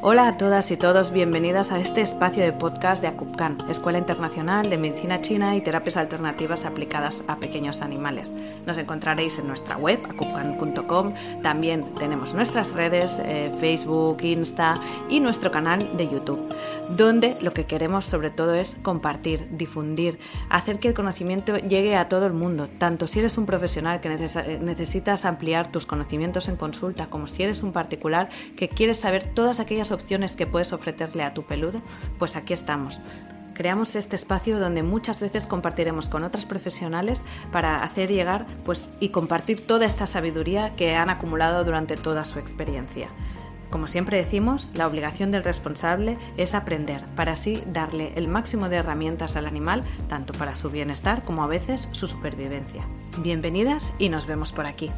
Hola a todas y todos, bienvenidas a este espacio de podcast de ACUPCAN, Escuela Internacional de Medicina China y Terapias Alternativas aplicadas a pequeños animales. Nos encontraréis en nuestra web, acupcan.com, también tenemos nuestras redes, eh, Facebook, Insta y nuestro canal de YouTube donde lo que queremos sobre todo es compartir, difundir, hacer que el conocimiento llegue a todo el mundo, tanto si eres un profesional que eh, necesitas ampliar tus conocimientos en consulta, como si eres un particular que quieres saber todas aquellas opciones que puedes ofrecerle a tu peludo, pues aquí estamos. Creamos este espacio donde muchas veces compartiremos con otras profesionales para hacer llegar pues, y compartir toda esta sabiduría que han acumulado durante toda su experiencia. Como siempre decimos, la obligación del responsable es aprender para así darle el máximo de herramientas al animal, tanto para su bienestar como a veces su supervivencia. Bienvenidas y nos vemos por aquí.